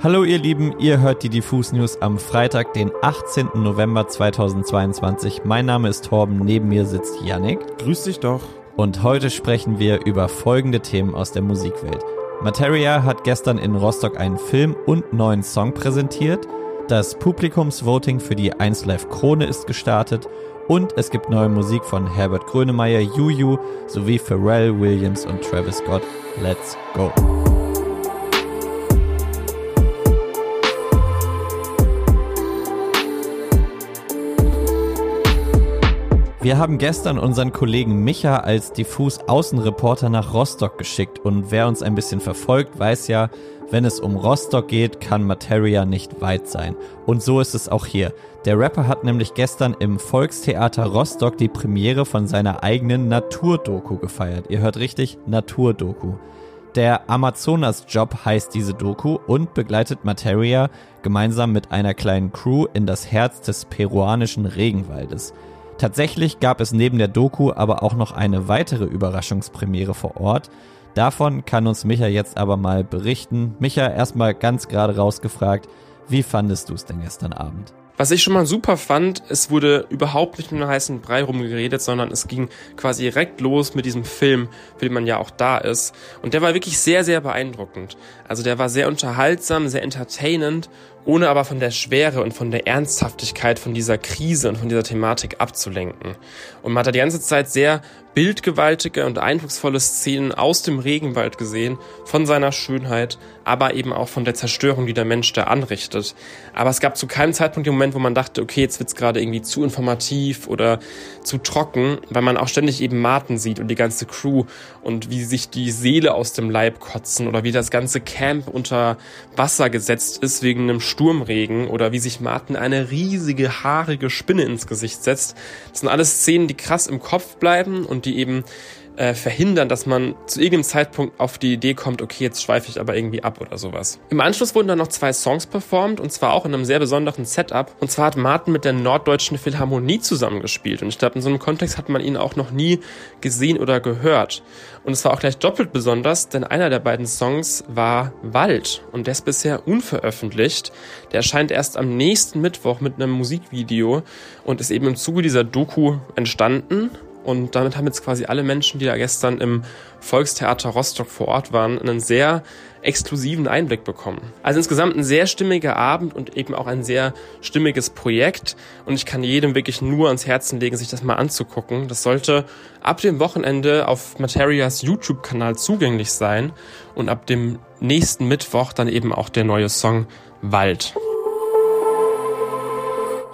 Hallo ihr Lieben, ihr hört die Diffus News am Freitag, den 18. November 2022. Mein Name ist Torben, neben mir sitzt Yannick. Grüß dich doch. Und heute sprechen wir über folgende Themen aus der Musikwelt. Materia hat gestern in Rostock einen Film und neuen Song präsentiert. Das Publikumsvoting für die 1 Live Krone ist gestartet und es gibt neue Musik von Herbert Grönemeyer, Juju sowie Pharrell Williams und Travis Scott. Let's go! Wir haben gestern unseren Kollegen Micha als diffus Außenreporter nach Rostock geschickt und wer uns ein bisschen verfolgt, weiß ja, wenn es um Rostock geht, kann Materia nicht weit sein. Und so ist es auch hier. Der Rapper hat nämlich gestern im Volkstheater Rostock die Premiere von seiner eigenen Naturdoku gefeiert. Ihr hört richtig, Naturdoku. Der Amazonas-Job heißt diese Doku und begleitet Materia gemeinsam mit einer kleinen Crew in das Herz des peruanischen Regenwaldes. Tatsächlich gab es neben der Doku aber auch noch eine weitere Überraschungspremiere vor Ort. Davon kann uns Micha jetzt aber mal berichten. Micha, erstmal ganz gerade rausgefragt, wie fandest du es denn gestern Abend? Was ich schon mal super fand, es wurde überhaupt nicht mit einem heißen Brei rumgeredet, sondern es ging quasi direkt los mit diesem Film, für den man ja auch da ist. Und der war wirklich sehr, sehr beeindruckend. Also der war sehr unterhaltsam, sehr entertainend ohne aber von der Schwere und von der Ernsthaftigkeit von dieser Krise und von dieser Thematik abzulenken. Und man hat da die ganze Zeit sehr bildgewaltige und eindrucksvolle Szenen aus dem Regenwald gesehen, von seiner Schönheit, aber eben auch von der Zerstörung, die der Mensch da anrichtet. Aber es gab zu keinem Zeitpunkt den Moment, wo man dachte, okay, jetzt wird's gerade irgendwie zu informativ oder zu trocken, weil man auch ständig eben Martin sieht und die ganze Crew und wie sich die Seele aus dem Leib kotzen oder wie das ganze Camp unter Wasser gesetzt ist wegen einem Sturmregen oder wie sich Martin eine riesige haarige Spinne ins Gesicht setzt. Das sind alles Szenen, die krass im Kopf bleiben und die eben äh, verhindern, dass man zu irgendeinem Zeitpunkt auf die Idee kommt, okay, jetzt schweife ich aber irgendwie ab oder sowas. Im Anschluss wurden dann noch zwei Songs performt und zwar auch in einem sehr besonderen Setup. Und zwar hat Martin mit der Norddeutschen Philharmonie zusammengespielt und ich glaube, in so einem Kontext hat man ihn auch noch nie gesehen oder gehört. Und es war auch gleich doppelt besonders, denn einer der beiden Songs war Wald und der ist bisher unveröffentlicht. Der erscheint erst am nächsten Mittwoch mit einem Musikvideo und ist eben im Zuge dieser Doku entstanden und damit haben jetzt quasi alle Menschen, die da gestern im Volkstheater Rostock vor Ort waren, einen sehr exklusiven Einblick bekommen. Also insgesamt ein sehr stimmiger Abend und eben auch ein sehr stimmiges Projekt. Und ich kann jedem wirklich nur ans Herzen legen, sich das mal anzugucken. Das sollte ab dem Wochenende auf Materias YouTube-Kanal zugänglich sein und ab dem nächsten Mittwoch dann eben auch der neue Song Wald.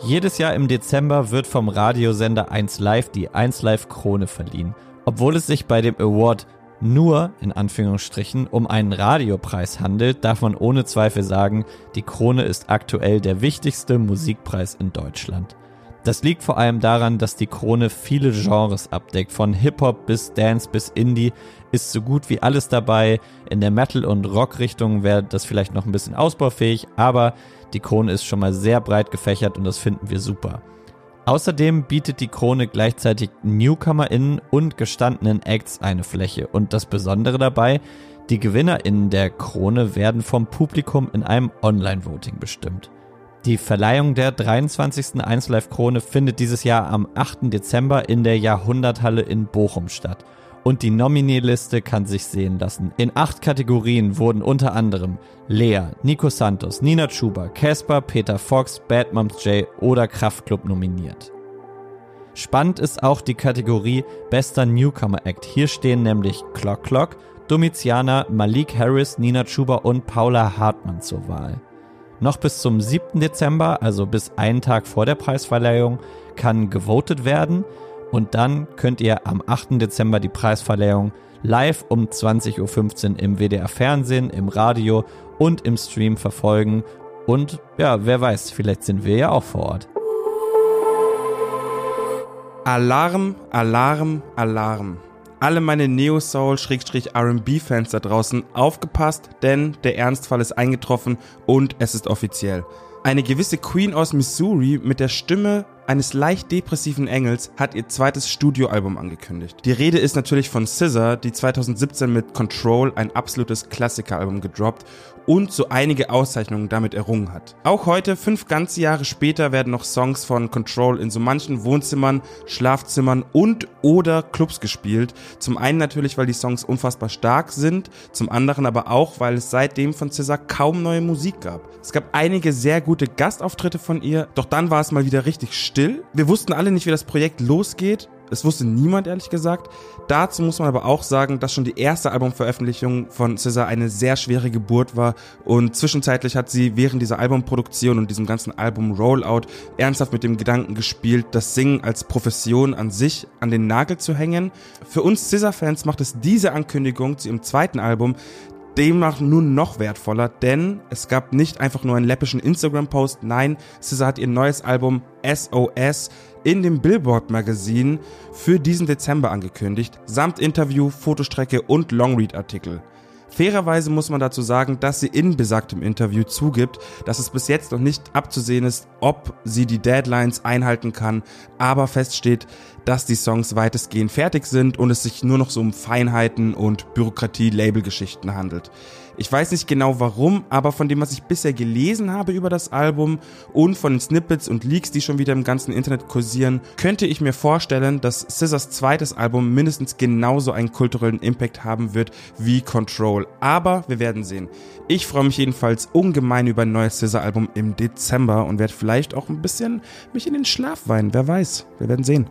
Jedes Jahr im Dezember wird vom Radiosender 1 Live die 1 Live Krone verliehen. Obwohl es sich bei dem Award nur in Anführungsstrichen um einen Radiopreis handelt, darf man ohne Zweifel sagen, die Krone ist aktuell der wichtigste Musikpreis in Deutschland. Das liegt vor allem daran, dass die Krone viele Genres abdeckt. Von Hip-Hop bis Dance bis Indie ist so gut wie alles dabei. In der Metal- und Rock-Richtung wäre das vielleicht noch ein bisschen ausbaufähig, aber die Krone ist schon mal sehr breit gefächert und das finden wir super. Außerdem bietet die Krone gleichzeitig NewcomerInnen und gestandenen Acts eine Fläche. Und das Besondere dabei, die GewinnerInnen der Krone werden vom Publikum in einem Online-Voting bestimmt. Die Verleihung der 23. 1 Live Krone findet dieses Jahr am 8. Dezember in der Jahrhunderthalle in Bochum statt. Und die Nominee-Liste kann sich sehen lassen. In acht Kategorien wurden unter anderem Lea, Nico Santos, Nina Chuba, Casper, Peter Fox, Bad Moms J oder Kraftklub nominiert. Spannend ist auch die Kategorie Bester Newcomer Act. Hier stehen nämlich Clock Clock, Domitiana, Malik Harris, Nina Chuba und Paula Hartmann zur Wahl. Noch bis zum 7. Dezember, also bis einen Tag vor der Preisverleihung, kann gewotet werden und dann könnt ihr am 8. Dezember die Preisverleihung live um 20.15 Uhr im WDR Fernsehen, im Radio und im Stream verfolgen. Und ja, wer weiß, vielleicht sind wir ja auch vor Ort. Alarm, Alarm, Alarm. Alle meine Neo-Soul-RB-Fans da draußen aufgepasst, denn der Ernstfall ist eingetroffen und es ist offiziell. Eine gewisse Queen aus Missouri mit der Stimme eines leicht depressiven Engels, hat ihr zweites Studioalbum angekündigt. Die Rede ist natürlich von Scissor, die 2017 mit Control ein absolutes Klassikeralbum gedroppt und so einige Auszeichnungen damit errungen hat. Auch heute, fünf ganze Jahre später, werden noch Songs von Control in so manchen Wohnzimmern, Schlafzimmern und oder Clubs gespielt. Zum einen natürlich, weil die Songs unfassbar stark sind, zum anderen aber auch, weil es seitdem von Cesar kaum neue Musik gab. Es gab einige sehr gute Gastauftritte von ihr, doch dann war es mal wieder richtig still. Wir wussten alle nicht, wie das Projekt losgeht es wusste niemand, ehrlich gesagt. Dazu muss man aber auch sagen, dass schon die erste Albumveröffentlichung von Cesar eine sehr schwere Geburt war und zwischenzeitlich hat sie während dieser Albumproduktion und diesem ganzen Album-Rollout ernsthaft mit dem Gedanken gespielt, das Singen als Profession an sich an den Nagel zu hängen. Für uns Cesar-Fans macht es diese Ankündigung zu ihrem zweiten Album demnach nun noch wertvoller, denn es gab nicht einfach nur einen läppischen Instagram-Post, nein, SZA hat ihr neues Album SOS in dem Billboard Magazin für diesen Dezember angekündigt, samt Interview, Fotostrecke und Longread-Artikel. Fairerweise muss man dazu sagen, dass sie in besagtem Interview zugibt, dass es bis jetzt noch nicht abzusehen ist, ob sie die Deadlines einhalten kann, aber feststeht, dass die Songs weitestgehend fertig sind und es sich nur noch so um Feinheiten und Bürokratie-Label-Geschichten handelt. Ich weiß nicht genau warum, aber von dem, was ich bisher gelesen habe über das Album und von den Snippets und Leaks, die schon wieder im ganzen Internet kursieren, könnte ich mir vorstellen, dass Scissors zweites Album mindestens genauso einen kulturellen Impact haben wird wie Control. Aber wir werden sehen. Ich freue mich jedenfalls ungemein über ein neues Scissor-Album im Dezember und werde vielleicht auch ein bisschen mich in den Schlaf weinen. Wer weiß. Wir werden sehen.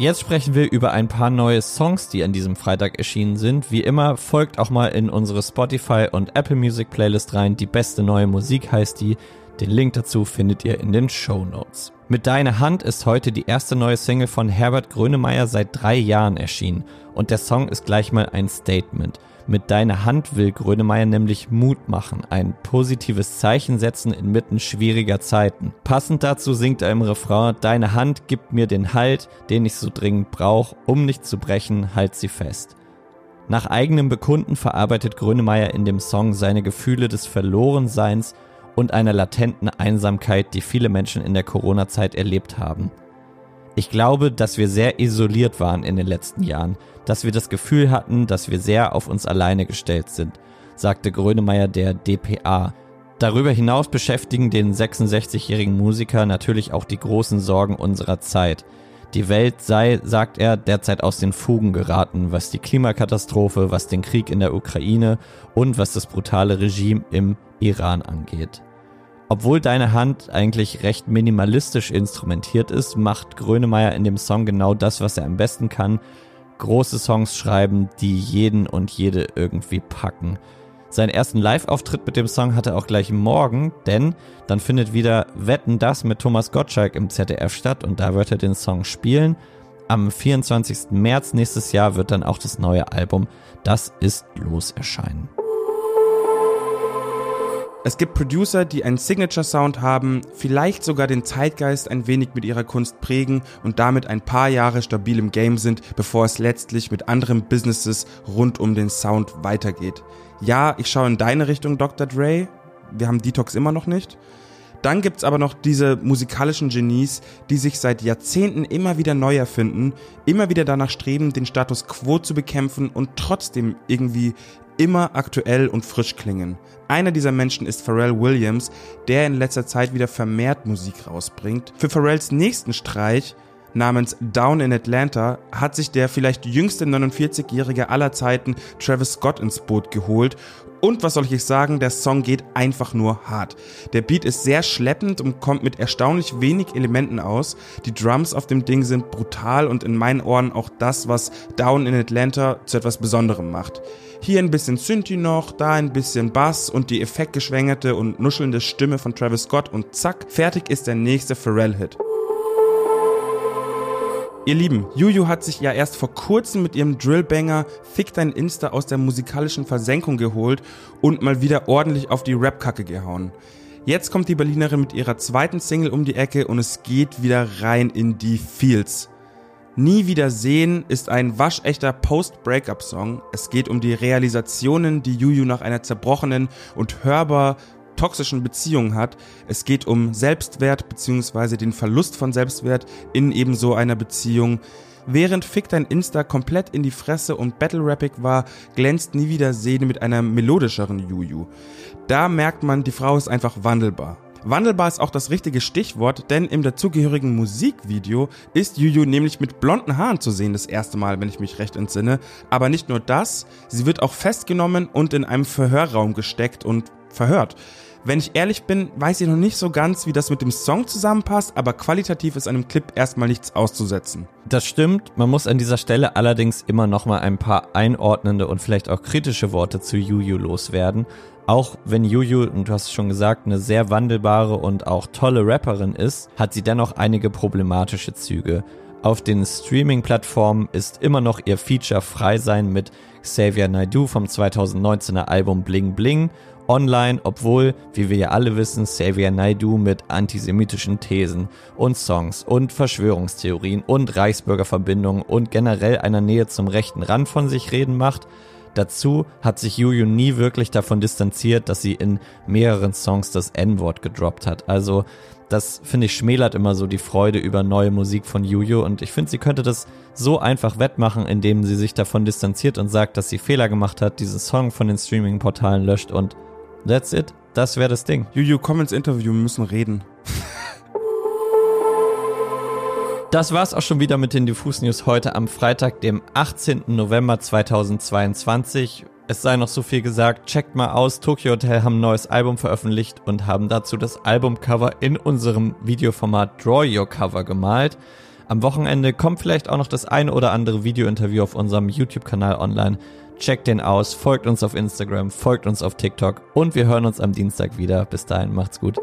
Jetzt sprechen wir über ein paar neue Songs, die an diesem Freitag erschienen sind. Wie immer, folgt auch mal in unsere Spotify und Apple Music Playlist rein. Die beste neue Musik heißt die. Den Link dazu findet ihr in den Show Notes. Mit Deine Hand ist heute die erste neue Single von Herbert Grönemeyer seit drei Jahren erschienen. Und der Song ist gleich mal ein Statement. Mit deiner Hand will Grönemeyer nämlich Mut machen, ein positives Zeichen setzen inmitten schwieriger Zeiten. Passend dazu singt er im Refrain, deine Hand gibt mir den Halt, den ich so dringend brauche, um nicht zu brechen, halt sie fest. Nach eigenem Bekunden verarbeitet Grönemeyer in dem Song seine Gefühle des Verlorenseins und einer latenten Einsamkeit, die viele Menschen in der Corona-Zeit erlebt haben. Ich glaube, dass wir sehr isoliert waren in den letzten Jahren, dass wir das Gefühl hatten, dass wir sehr auf uns alleine gestellt sind, sagte Grönemeyer der DPA. Darüber hinaus beschäftigen den 66-jährigen Musiker natürlich auch die großen Sorgen unserer Zeit. Die Welt sei, sagt er, derzeit aus den Fugen geraten, was die Klimakatastrophe, was den Krieg in der Ukraine und was das brutale Regime im Iran angeht. Obwohl deine Hand eigentlich recht minimalistisch instrumentiert ist, macht Grönemeyer in dem Song genau das, was er am besten kann. Große Songs schreiben, die jeden und jede irgendwie packen. Seinen ersten Live-Auftritt mit dem Song hat er auch gleich morgen, denn dann findet wieder Wetten das mit Thomas Gottschalk im ZDF statt und da wird er den Song spielen. Am 24. März nächstes Jahr wird dann auch das neue Album Das ist los erscheinen. Es gibt Producer, die einen Signature-Sound haben, vielleicht sogar den Zeitgeist ein wenig mit ihrer Kunst prägen und damit ein paar Jahre stabil im Game sind, bevor es letztlich mit anderen Businesses rund um den Sound weitergeht. Ja, ich schaue in deine Richtung, Dr. Dre. Wir haben Detox immer noch nicht. Dann gibt's aber noch diese musikalischen Genies, die sich seit Jahrzehnten immer wieder neu erfinden, immer wieder danach streben, den Status quo zu bekämpfen und trotzdem irgendwie immer aktuell und frisch klingen. Einer dieser Menschen ist Pharrell Williams, der in letzter Zeit wieder vermehrt Musik rausbringt. Für Pharrells nächsten Streich namens Down in Atlanta hat sich der vielleicht jüngste 49-Jährige aller Zeiten Travis Scott ins Boot geholt und was soll ich sagen, der Song geht einfach nur hart. Der Beat ist sehr schleppend und kommt mit erstaunlich wenig Elementen aus. Die Drums auf dem Ding sind brutal und in meinen Ohren auch das, was Down in Atlanta zu etwas Besonderem macht. Hier ein bisschen Synthi noch, da ein bisschen Bass und die effektgeschwängerte und nuschelnde Stimme von Travis Scott und zack, fertig ist der nächste Pharrell-Hit. Ihr Lieben, Juju hat sich ja erst vor kurzem mit ihrem Drillbanger Fick dein Insta aus der musikalischen Versenkung geholt und mal wieder ordentlich auf die Rap-Kacke gehauen. Jetzt kommt die Berlinerin mit ihrer zweiten Single um die Ecke und es geht wieder rein in die Fields. Nie wieder sehen ist ein waschechter Post-Breakup-Song. Es geht um die Realisationen, die Juju nach einer zerbrochenen und hörbar toxischen Beziehungen hat. Es geht um Selbstwert bzw. den Verlust von Selbstwert in eben so einer Beziehung. Während Fick dein Insta komplett in die Fresse und Battle Rappig war, glänzt nie wieder Sehne mit einer melodischeren Juju. Da merkt man, die Frau ist einfach wandelbar. Wandelbar ist auch das richtige Stichwort, denn im dazugehörigen Musikvideo ist Juju nämlich mit blonden Haaren zu sehen, das erste Mal, wenn ich mich recht entsinne. Aber nicht nur das, sie wird auch festgenommen und in einem Verhörraum gesteckt und verhört. Wenn ich ehrlich bin, weiß ich noch nicht so ganz, wie das mit dem Song zusammenpasst, aber qualitativ ist einem Clip erstmal nichts auszusetzen. Das stimmt, man muss an dieser Stelle allerdings immer noch mal ein paar einordnende und vielleicht auch kritische Worte zu Juju loswerden. Auch wenn Juju, und du hast es schon gesagt, eine sehr wandelbare und auch tolle Rapperin ist, hat sie dennoch einige problematische Züge. Auf den Streaming-Plattformen ist immer noch ihr Feature Frei sein mit Xavier Naidoo vom 2019er Album Bling Bling online, obwohl, wie wir ja alle wissen, Xavier Naidoo mit antisemitischen Thesen und Songs und Verschwörungstheorien und Reichsbürgerverbindungen und generell einer Nähe zum rechten Rand von sich reden macht, Dazu hat sich Juju nie wirklich davon distanziert, dass sie in mehreren Songs das N-Wort gedroppt hat. Also das finde ich schmälert immer so die Freude über neue Musik von Juju und ich finde, sie könnte das so einfach wettmachen, indem sie sich davon distanziert und sagt, dass sie Fehler gemacht hat, diesen Song von den Streaming-Portalen löscht und that's it. Das wäre das Ding. Juju, komm ins Interview, wir müssen reden. Das war's auch schon wieder mit den Diffus News heute am Freitag, dem 18. November 2022. Es sei noch so viel gesagt, checkt mal aus, Tokyo Hotel haben ein neues Album veröffentlicht und haben dazu das Albumcover in unserem Videoformat Draw Your Cover gemalt. Am Wochenende kommt vielleicht auch noch das eine oder andere Videointerview auf unserem YouTube-Kanal online. Checkt den aus, folgt uns auf Instagram, folgt uns auf TikTok und wir hören uns am Dienstag wieder. Bis dahin, macht's gut.